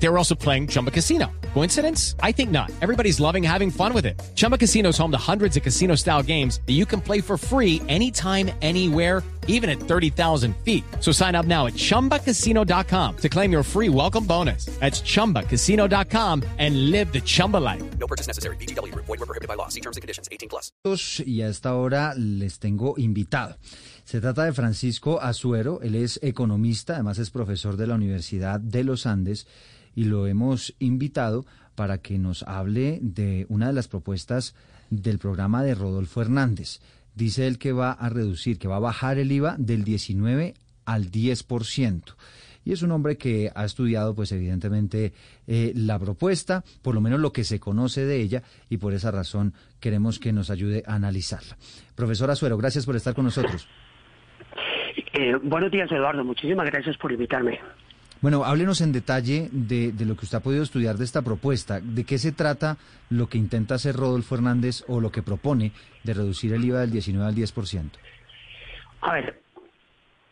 They were also playing Chumba Casino. Coincidence? I think not. Everybody's loving having fun with it. Chumba Casino is home to hundreds of casino style games that you can play for free anytime, anywhere, even at 30,000 feet. So sign up now at chumbacasino.com to claim your free welcome bonus. That's chumbacasino.com and live the Chumba life. No purchase necessary. BGW. Void were prohibited by law. See terms and conditions. 18 plus. Y a esta hora les tengo invitado. Se trata de Francisco Azuero, él es economista, además es profesor de la Universidad de los Andes y lo hemos invitado para que nos hable de una de las propuestas del programa de Rodolfo Hernández. Dice él que va a reducir, que va a bajar el IVA del 19 al 10%. Y es un hombre que ha estudiado, pues evidentemente, eh, la propuesta, por lo menos lo que se conoce de ella, y por esa razón queremos que nos ayude a analizarla. Profesor Azuero, gracias por estar con nosotros. Eh, buenos días, Eduardo. Muchísimas gracias por invitarme. Bueno, háblenos en detalle de, de, lo que usted ha podido estudiar de esta propuesta. ¿De qué se trata lo que intenta hacer Rodolfo Hernández o lo que propone de reducir el IVA del 19 al 10%? A ver,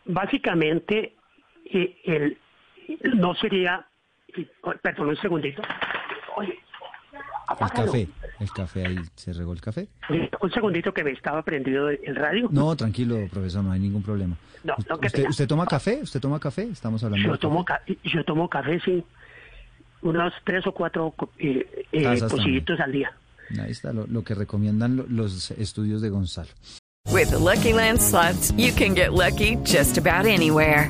básicamente eh, el, no sería... Perdón, un segundito. Oye, el café, el café, ahí se regó el café. Un segundito que me estaba prendido el radio. No, tranquilo, profesor, no hay ningún problema. No, no, ¿Usted, ¿Usted, toma café? ¿Usted toma café? Estamos hablando yo de tomo café. Yo tomo café, sí. Unos tres o cuatro eh, eh, pocillitos al día. Ahí está lo, lo que recomiendan los estudios de Gonzalo. With the Lucky Land slots, you can get lucky just about anywhere.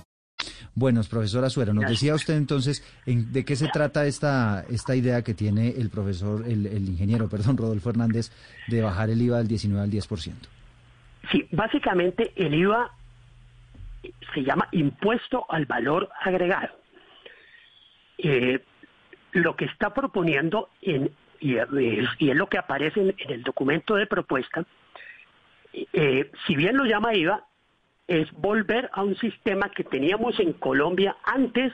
Buenos, profesor Azuero, nos decía usted entonces en, de qué se trata esta, esta idea que tiene el profesor, el, el, ingeniero, perdón, Rodolfo Hernández, de bajar el IVA del 19 al 10%. Sí, básicamente el IVA se llama impuesto al valor agregado. Eh, lo que está proponiendo, en, y, y, es lo que aparece en, en el documento de propuesta, eh, si bien lo llama IVA, es volver a un sistema que teníamos en Colombia antes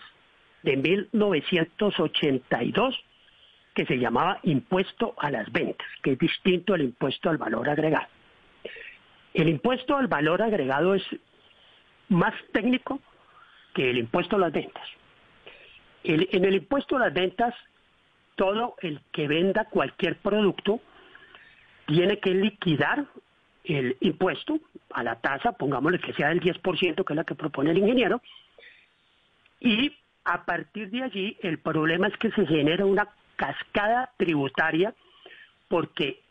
de 1982, que se llamaba impuesto a las ventas, que es distinto al impuesto al valor agregado. El impuesto al valor agregado es más técnico que el impuesto a las ventas. En el impuesto a las ventas, todo el que venda cualquier producto tiene que liquidar el impuesto a la tasa, pongámosle que sea del 10%, que es la que propone el ingeniero, y a partir de allí el problema es que se genera una cascada tributaria porque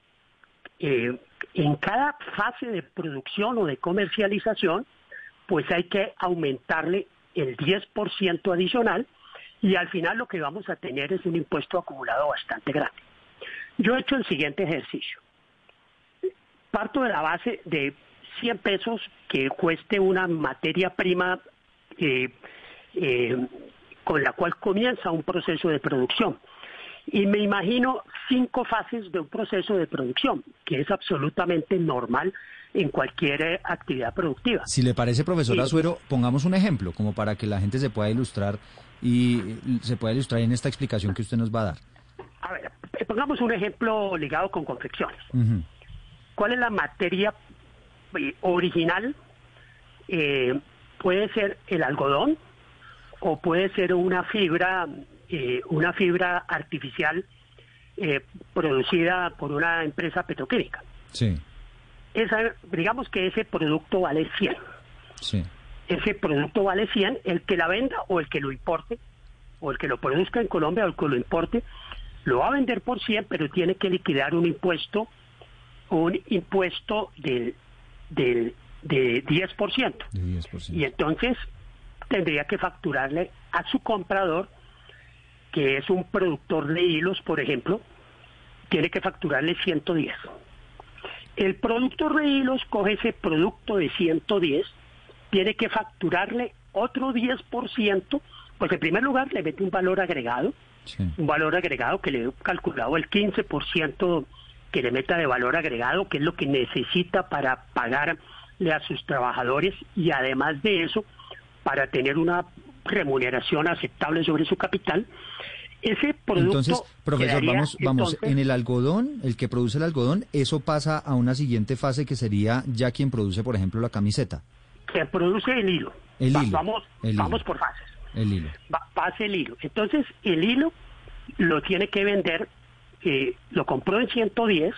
eh, en cada fase de producción o de comercialización, pues hay que aumentarle el 10% adicional y al final lo que vamos a tener es un impuesto acumulado bastante grande. Yo he hecho el siguiente ejercicio parto de la base de 100 pesos que cueste una materia prima eh, eh, con la cual comienza un proceso de producción. Y me imagino cinco fases de un proceso de producción, que es absolutamente normal en cualquier eh, actividad productiva. Si le parece, profesor Azuero, pongamos un ejemplo, como para que la gente se pueda ilustrar y se pueda ilustrar en esta explicación que usted nos va a dar. A ver, pongamos un ejemplo ligado con confecciones. Uh -huh. ¿Cuál es la materia original? Eh, puede ser el algodón o puede ser una fibra, eh, una fibra artificial eh, producida por una empresa petroquímica. Sí. Esa, digamos que ese producto vale 100. Sí. Ese producto vale 100, el que la venda o el que lo importe, o el que lo produzca en Colombia o el que lo importe, lo va a vender por 100, pero tiene que liquidar un impuesto un impuesto del, del de 10%. De 10%. Y entonces tendría que facturarle a su comprador, que es un productor de hilos, por ejemplo, tiene que facturarle 110. El productor de hilos coge ese producto de 110 tiene que facturarle otro 10%, pues en primer lugar le mete un valor agregado, Sí. un valor agregado que le he calculado el 15% que le meta de valor agregado, que es lo que necesita para pagarle a sus trabajadores y además de eso, para tener una remuneración aceptable sobre su capital. Ese producto Entonces, profesor, quedaría, vamos, vamos, entonces, en el algodón, el que produce el algodón, eso pasa a una siguiente fase que sería ya quien produce, por ejemplo, la camiseta, que produce el hilo. El Va- hilo, Vamos, el vamos hilo. por fases. el hilo. Va- pase el hilo. Entonces, el hilo lo tiene que vender, eh, lo compró en 110,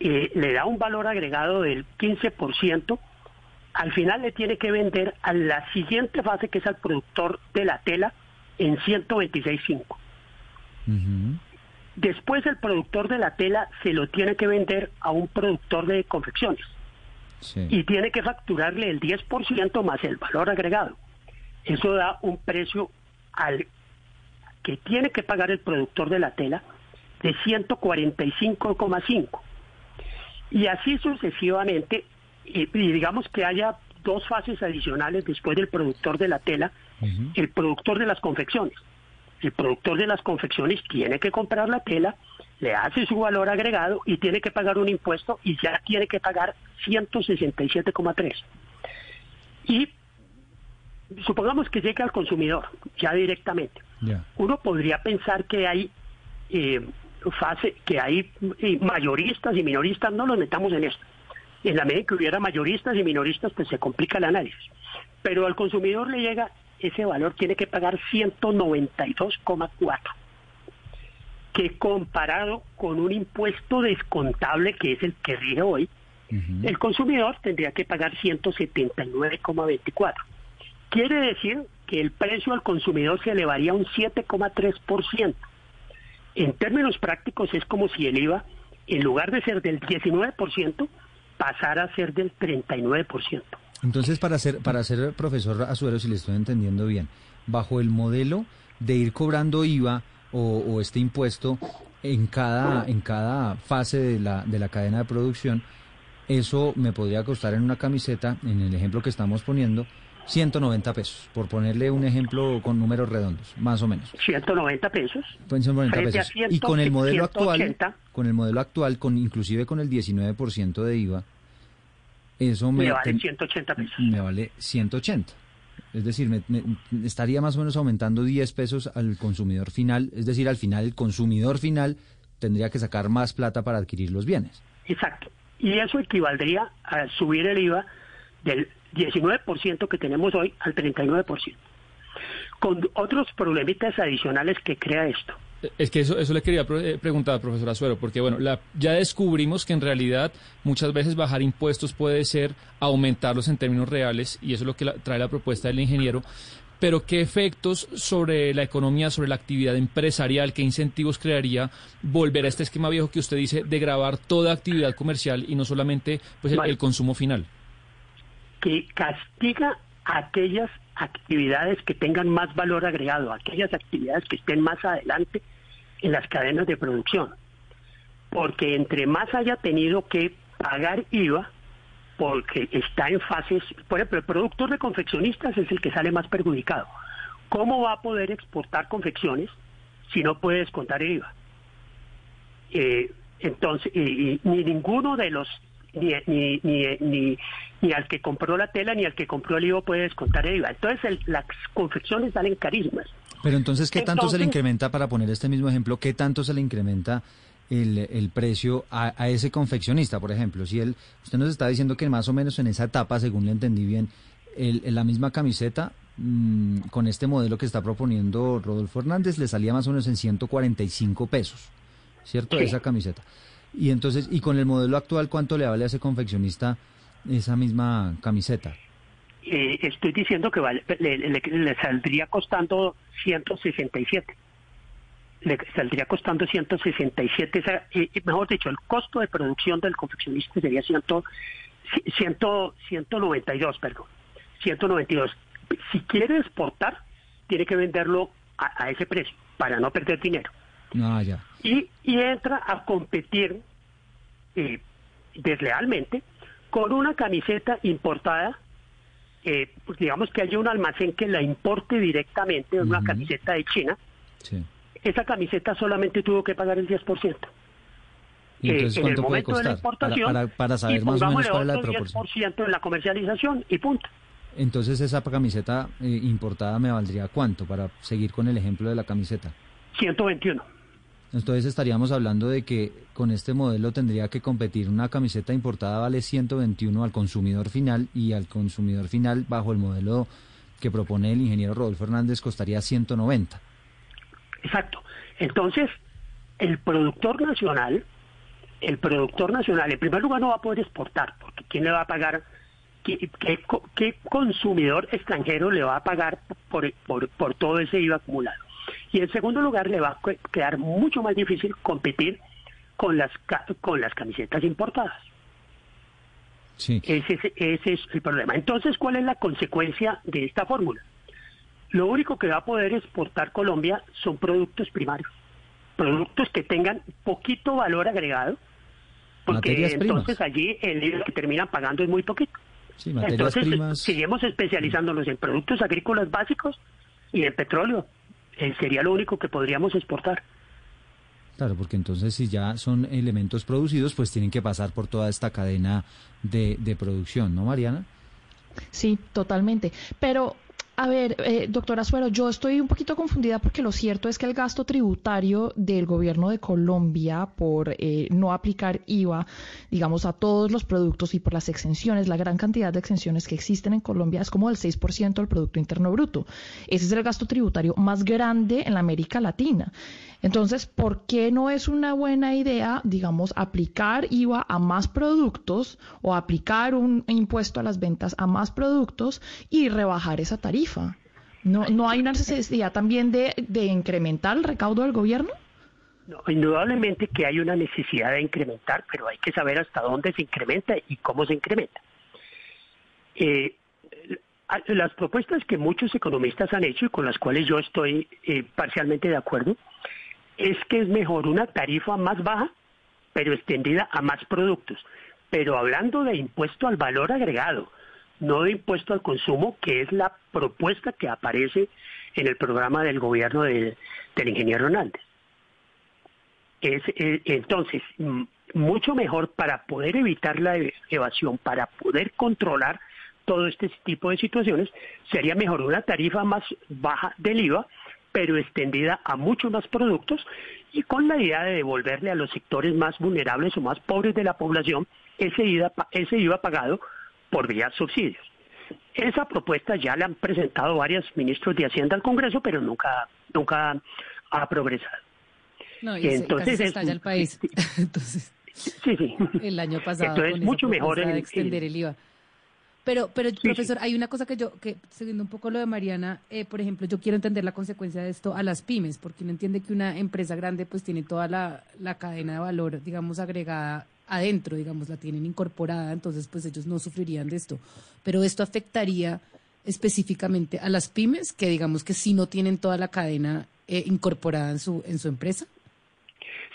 eh, le da un valor agregado del 15%, al final le tiene que vender a la siguiente fase, que es al productor de la tela, en 126.5. Ujú. Después el productor de la tela se lo tiene que vender a un productor de confecciones Sí. y tiene que facturarle el 10% más el valor agregado. Eso da un precio al que tiene que pagar el productor de la tela de 145,5. Y así sucesivamente, y, y digamos que haya dos fases adicionales después del productor de la tela, el productor de las confecciones. El productor de las confecciones tiene que comprar la tela, le hace su valor agregado y tiene que pagar un impuesto y ya tiene que pagar 167,3. Y supongamos que llegue al consumidor ya directamente. Uno podría pensar que hay eh, fase, que hay mayoristas y minoristas, no los metamos en esto. En la medida que hubiera mayoristas y minoristas, pues se complica el análisis. Pero al consumidor le llega ese valor, tiene que pagar 192,4 que comparado con un impuesto descontable que es el que rige hoy, el consumidor tendría que pagar 179,24. Quiere decir que el precio al consumidor se elevaría un 7,3%. En términos prácticos es como si el IVA, en lugar de ser del 19%, pasara a ser del 39%. Entonces, para ser, para ser profesor Azuero, si le estoy entendiendo bien, bajo el modelo de ir cobrando IVA o, o este impuesto en cada, en cada fase de la, de la cadena de producción, eso me podría costar en una camiseta, en el ejemplo que estamos poniendo, 190 pesos, por ponerle un ejemplo con números redondos, más o menos. 190 pesos. Pueden ser 90 Frente a pesos. 100, y con el modelo actual, 180. con el modelo actual, con inclusive con el 19% de IVA, eso me, Me vale ten- 180 pesos. me vale 180. Es decir, me, me- estaría más o menos aumentando 10 pesos al consumidor final. Es decir, al final el consumidor final tendría que sacar más plata para adquirir los bienes. Exacto. Y eso equivaldría a subir el IVA del 19% que tenemos hoy al 39%. Con otros problemitas adicionales que crea esto. Es que eso, eso le quería pre- eh, preguntar, profesor Azuero, porque bueno, la- ya descubrimos que en realidad muchas veces bajar impuestos puede ser aumentarlos en términos reales, y eso es lo que la- trae la propuesta del ingeniero. Pero, ¿qué efectos sobre la economía, sobre la actividad empresarial, qué incentivos crearía volver a este esquema viejo que usted dice de grabar toda actividad comercial y no solamente pues, el, Vale. el consumo final? Que castiga aquellas actividades que tengan más valor agregado, aquellas actividades que estén más adelante en las cadenas de producción. Porque entre más haya tenido que pagar IVA, porque está en fases, por ejemplo, el productor de confeccionistas es el que sale más perjudicado. ¿Cómo va a poder exportar confecciones si no puede descontar el IVA? Eh, entonces, y ni ninguno de los, ni, ni, ni, ni, ni al que compró la tela ni al que compró el IVA puede descontar el IVA. Entonces, el- las confecciones salen carísimas. Pero entonces, ¿qué tanto se le incrementa, para poner este mismo ejemplo, qué tanto se le incrementa el, el precio a, a ese confeccionista, por ejemplo? Si él, usted nos está diciendo que más o menos en esa etapa, según le entendí bien, el, la misma camiseta mm, con este modelo que está proponiendo Rodolfo Hernández le salía más o menos en 145 pesos, ¿cierto? Sí. Esa camiseta. Y entonces, y con el modelo actual, ¿cuánto le vale a ese confeccionista esa misma camiseta? Eh, estoy diciendo que vale- le, le- le saldría costando 167. Le saldría costando 167, esa, eh, mejor dicho, el costo de producción del confeccionista sería 100, 100, 192, perdón, 192. Si quiere exportar, tiene que venderlo a, a ese precio para no perder dinero. Ah, ya. Y, y entra a competir eh, deslealmente con una camiseta importada eh, pues digamos que haya un almacén que la importe directamente en una Ujú. camiseta de China, Sí. esa camiseta solamente tuvo que pagar el 10%. ¿Y eh, entonces en el momento de la costar? Para, importación para, para saber y más o menos cuál es la proporción. 10% en la comercialización y punto. Entonces esa camiseta eh, importada me valdría cuánto para seguir con el ejemplo de la camiseta. 121. Entonces estaríamos hablando de que con este modelo tendría que competir una camiseta importada vale 121 al consumidor final y al consumidor final bajo el modelo que propone el ingeniero Rodolfo Hernández costaría 190. Exacto. Entonces, el productor nacional, el productor nacional, en primer lugar no va a poder exportar, porque ¿quién le va a pagar? ¿Qué, qué co- qué consumidor extranjero le va a pagar por, por, por todo ese IVA acumulado? Y en segundo lugar, le va a que- quedar mucho más difícil competir con las, con las camisetas importadas. Sí. Ese, es- ese es el problema. Entonces, ¿cuál es la consecuencia de esta fórmula? Lo único que va a poder exportar Colombia son productos primarios, productos que tengan poquito valor agregado, porque entonces allí el IVA que terminan pagando es muy poquito. Sí, materias entonces, primas. seguimos especializándonos en productos agrícolas básicos y en petróleo. Eh, sería lo único que podríamos exportar. Claro, porque entonces si ya son elementos producidos, pues tienen que pasar por toda esta cadena de, de producción, ¿no, Mariana? Sí, totalmente. Pero, a ver, eh, doctora Suero, yo estoy un poquito confundida porque lo cierto es que el gasto tributario del gobierno de Colombia por eh, no aplicar IVA, digamos, a todos los productos y por las exenciones, la gran cantidad de exenciones que existen en Colombia es como del 6% del Producto Interno Bruto. Ese es el gasto tributario más grande en la América Latina. Entonces, ¿por qué no es una buena idea, digamos, aplicar IVA a más productos o aplicar un impuesto a las ventas a más productos y rebajar esa tarifa? ¿No, no hay una necesidad también de, incrementar el recaudo del gobierno? No, indudablemente que hay una necesidad de incrementar, pero hay que saber hasta dónde se incrementa y cómo se incrementa. Eh, las propuestas que muchos economistas han hecho y con las cuales yo estoy eh, parcialmente de acuerdo, es que es mejor una tarifa más baja, pero extendida a más productos. Pero hablando de impuesto al valor agregado, no de impuesto al consumo, que es la propuesta que aparece en el programa del gobierno de- del ingeniero Hernández. Es, entonces, mucho mejor para poder evitar la evasión, para poder controlar todo este tipo de situaciones, sería mejor una tarifa más baja del IVA, pero extendida a muchos más productos y con la idea de devolverle a los sectores más vulnerables o más pobres de la población ese IVA, ese IVA pagado por vía subsidios. Esa propuesta ya la han presentado varios ministros de Hacienda al Congreso, pero nunca, nunca ha progresado. No, y se- Entonces se es- estalla el país. Entonces, Sí, sí. el año pasado Entonces, con mucho mejor de extender en- el IVA. Pero, pero sí. profesor, hay una cosa que yo, que siguiendo un poco lo de Mariana, eh, por ejemplo, yo quiero entender la consecuencia de esto a las pymes, porque uno entiende que una empresa grande pues tiene toda la, la cadena de valor, digamos, agregada adentro, digamos, la tienen incorporada, entonces pues ellos no sufrirían de esto. Pero esto afectaría específicamente a las pymes que digamos que sí no tienen toda la cadena eh, incorporada en su, en su empresa.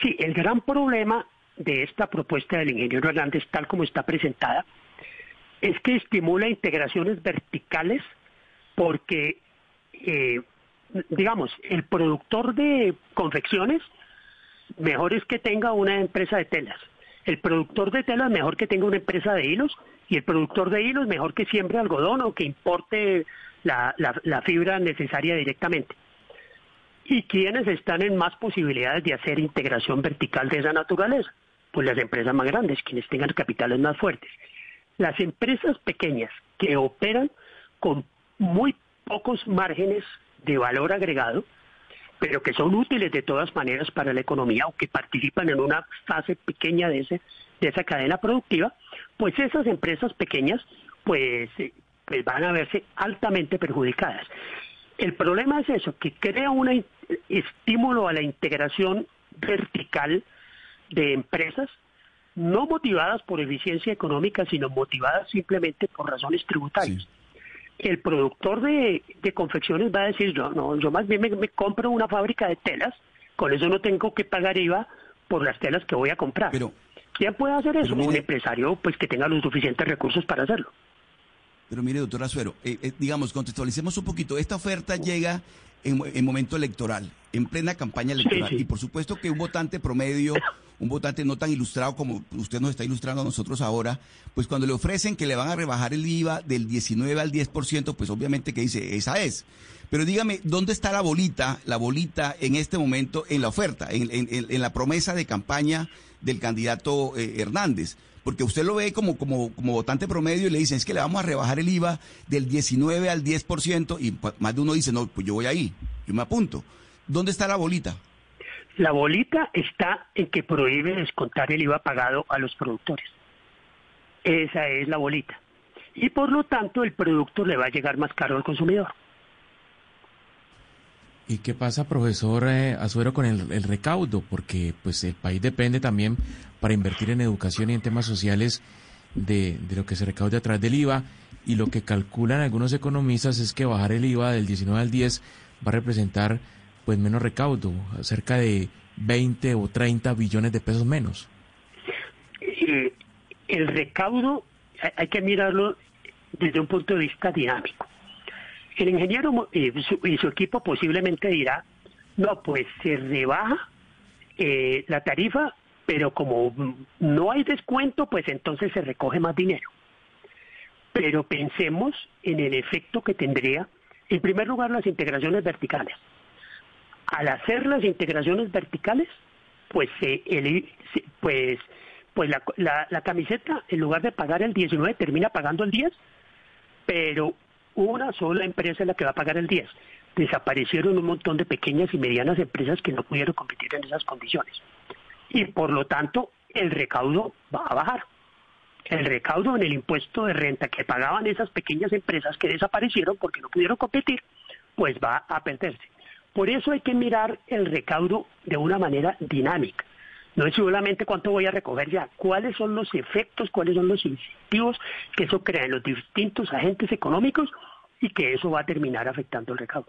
Sí, el gran problema de esta propuesta del ingeniero Hernández, tal como está presentada, es que estimula integraciones verticales porque, eh, digamos, el productor de confecciones, mejor es que tenga una empresa de telas. El productor de telas, mejor que tenga una empresa de hilos. Y el productor de hilos, mejor que siembre algodón o que importe la, la- la fibra necesaria directamente. ¿Y quiénes están en más posibilidades de hacer integración vertical de esa naturaleza? Pues las empresas más grandes, quienes tengan capitales más fuertes. Las empresas pequeñas que operan con muy pocos márgenes de valor agregado, pero que son útiles de todas maneras para la economía o que participan en una fase pequeña de, ese, de esa cadena productiva, pues esas empresas pequeñas pues, eh, pues van a verse altamente perjudicadas. El problema es eso, que crea un estímulo a la integración vertical de empresas, no motivadas por eficiencia económica, sino motivadas simplemente por razones tributarias. El productor de, de confecciones va a decir, yo, no, yo más bien me, me compro una fábrica de telas, con eso no tengo que pagar IVA por las telas que voy a comprar. Pero- ¿Quién puede hacer eso? mire- Un empresario pues que tenga los suficientes recursos para hacerlo. Pero mire, doctor Azuero, eh, eh, digamos, contextualicemos un poquito. Esta oferta llega en, en momento electoral, en plena campaña electoral. Sí, sí. Y por supuesto que un votante promedio, un votante no tan ilustrado como usted nos está ilustrando a nosotros ahora, pues cuando le ofrecen que le van a rebajar el IVA del 19 al 10%, pues obviamente que dice, esa es. Pero dígame, ¿dónde está la bolita, la bolita en este momento en la oferta, en, la promesa de campaña del candidato eh, Hernández? Porque usted lo ve como, como, como votante promedio y le dicen, es que le vamos a rebajar el IVA del 19 al 10% y pa- más de uno dice, no, pues yo voy ahí, yo me apunto. ¿Dónde está la bolita? La bolita está en que prohíbe descontar el IVA pagado a los productores. Esa es la bolita. Y por lo tanto el producto le va a llegar más caro al consumidor. ¿Y qué pasa, profesor eh, Azuero, con el, recaudo? Porque pues el país depende también para invertir en educación y en temas sociales de, de lo que se recaude a través del IVA. Y lo que calculan algunos economistas es que bajar el IVA del 19 al 10 va a representar pues menos recaudo, cerca de 20 o 30 billones de pesos menos. El recaudo hay- que mirarlo desde un punto de vista dinámico. El ingeniero mo- eh, su- y su equipo posiblemente dirá, no, pues se rebaja eh, la tarifa, pero como no hay descuento, pues entonces se recoge más dinero. Pero pensemos en el efecto que tendría, en primer lugar, las integraciones verticales. Al hacer las integraciones verticales, pues pues pues la, la, la camiseta en lugar de pagar el 19 termina pagando el 10 pero una sola empresa es la que va a pagar el 10 desaparecieron un montón de pequeñas y medianas empresas que no pudieron competir en esas condiciones. Y por lo tanto el recaudo va a bajar. El recaudo en el impuesto de renta que pagaban esas pequeñas empresas que desaparecieron porque no pudieron competir, pues va a perderse. Por eso hay que mirar el recaudo de una manera dinámica. No es solamente cuánto voy a recoger ya, cuáles son los efectos, cuáles son los incentivos que eso crea en los distintos agentes económicos y que eso va a terminar afectando el recaudo.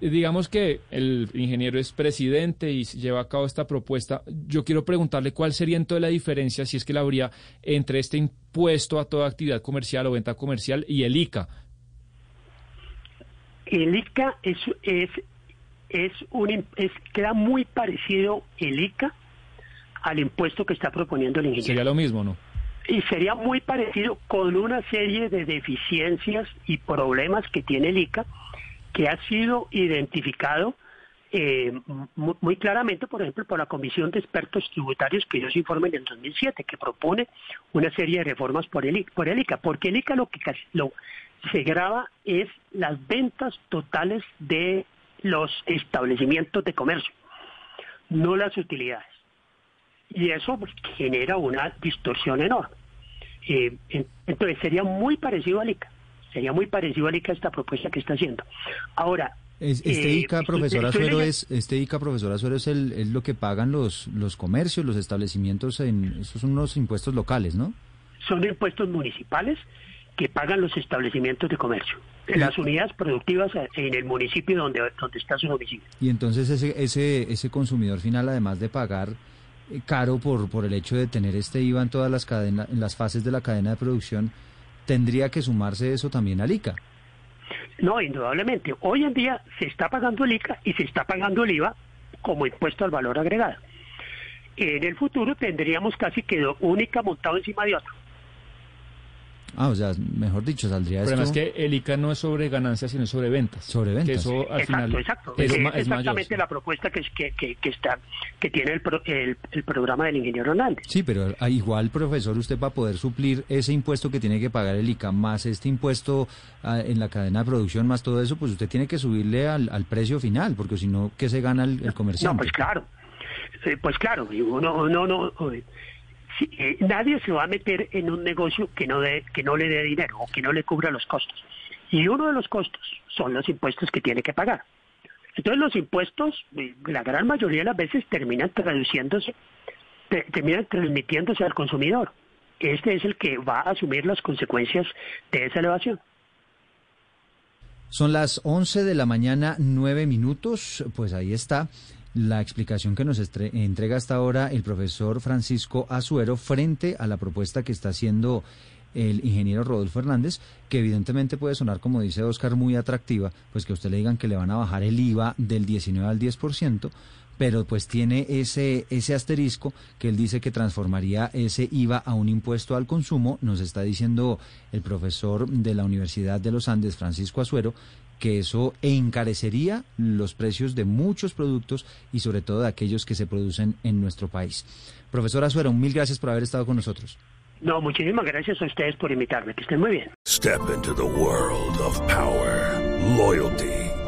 Eh, Digamos que el ingeniero es presidente y lleva a cabo esta propuesta. Yo quiero preguntarle cuál sería entonces la diferencia, si es que la habría, entre este impuesto a toda actividad comercial o venta comercial y el ICA. El ICA es, es, es un, es, queda muy parecido el ICA al impuesto que está proponiendo el ingeniero. Sería lo mismo, ¿no? Y sería muy parecido con una serie de deficiencias y problemas que tiene el ICA, que ha sido identificado eh, mu- muy claramente, por ejemplo, por la Comisión de Expertos Tributarios que dio su informe en el 2007, que propone una serie de reformas por el, por el ICA, porque el ICA lo que casi- lo, se graba es las ventas totales de los establecimientos de comercio, no las utilidades y eso pues, genera una distorsión enorme. Eh, en- entonces sería muy parecido al ICA, sería muy parecido al ICA esta propuesta que está haciendo. Ahora, Es- este eh, ICA, estoy- profesor estoy Azuero, leyendo- es, este ICA, profesor Azuero, es, el, es lo que pagan los, los comercios, los establecimientos, en, esos son unos impuestos locales, ¿no? son impuestos municipales que pagan los establecimientos de comercio, en las unidades productivas en el municipio donde, donde está su domicilio. Y entonces ese, ese, ese consumidor final, además de pagar eh, caro por, por el hecho de tener este IVA en todas las cadenas, en las fases de la cadena de producción, tendría que sumarse eso también al ICA. No, indudablemente. Hoy en día se está pagando el ICA y se está pagando el IVA como impuesto al valor agregado. En el futuro tendríamos casi que un ICA montado encima de otro. Ah, o sea, mejor dicho, saldría El esto... problema es que el ICA no es sobre ganancias, sino sobre ventas. Sobre ventas. Que eso al exacto, final exacto. es, mayor. exactamente la propuesta que, es- que, que, que está que tiene el, pro- el, el programa del ingeniero Hernández. Sí, pero ah, igual, profesor, usted para poder suplir ese impuesto que tiene que pagar el ICA, más este impuesto ah, en la cadena de producción, más todo eso, pues usted tiene que subirle al, al precio final, porque si no, ¿qué se gana el, el No, comerciante? pues claro. Eh, Pues claro, y uno no, no, eh, si- eh, nadie se va a meter en un negocio que no, dé- que no le dé dinero o que no le cubra los costos. Y uno de los costos son los impuestos que tiene que pagar. Entonces los impuestos, eh, la gran mayoría de las veces terminan traduciéndose, te- terminan transmitiéndose al consumidor. Este es el que va a asumir las consecuencias de esa elevación. Son las 11 de la mañana, 9 minutos, pues ahí está. La explicación que nos entrega hasta ahora el profesor Francisco Azuero frente a la propuesta que está haciendo el ingeniero Rodolfo Hernández, que evidentemente puede sonar, como dice Oscar, muy atractiva, pues que usted le digan que le van a bajar el IVA del 19 al 10%, pero pues tiene ese, ese asterisco que él dice que transformaría ese IVA a un impuesto al consumo, nos está diciendo el profesor de la Universidad de los Andes, Francisco Azuero, que eso encarecería los precios de muchos productos y sobre todo de aquellos que se producen en nuestro país. Profesor Azuero, mil gracias por haber estado con nosotros. No, muchísimas gracias a ustedes por invitarme. Que estén muy bien. Step into the world of power, loyalty,